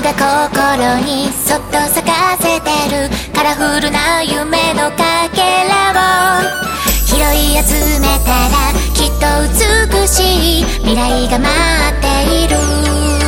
が心にそっと咲かせてるカラフルな夢のかけらを拾い集めたらきっと美しい未来が待っている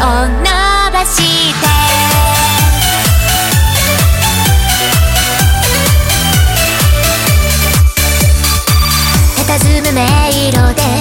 を伸ばして。佇む迷路で